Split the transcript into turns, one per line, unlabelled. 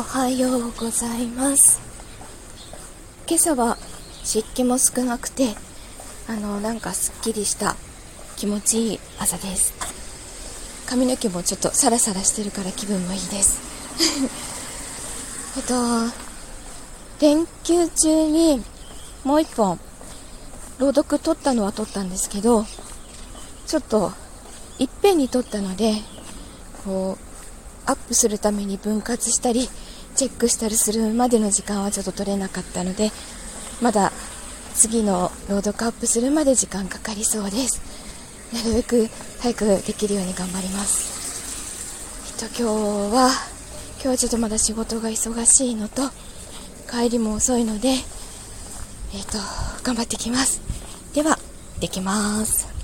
おはようございます。今朝は湿気も少なくてあのなんかすっきりした気持ちいい朝です。髪の毛もちょっとサラサラしてるから気分もいいです。えっと連休中にもう一本朗読撮ったのは撮ったんですけどちょっといっぺんに撮ったのでこうアップするために分割したりチェックしたりするまでの時間はちょっと取れなかったのでまだ次の朗読アップするまで時間かかりそうです。なるべく早くできるように頑張ります。えっと今日は今日はちょっとまだ仕事が忙しいのと帰りも遅いのでえっと頑張ってきます。ではできます。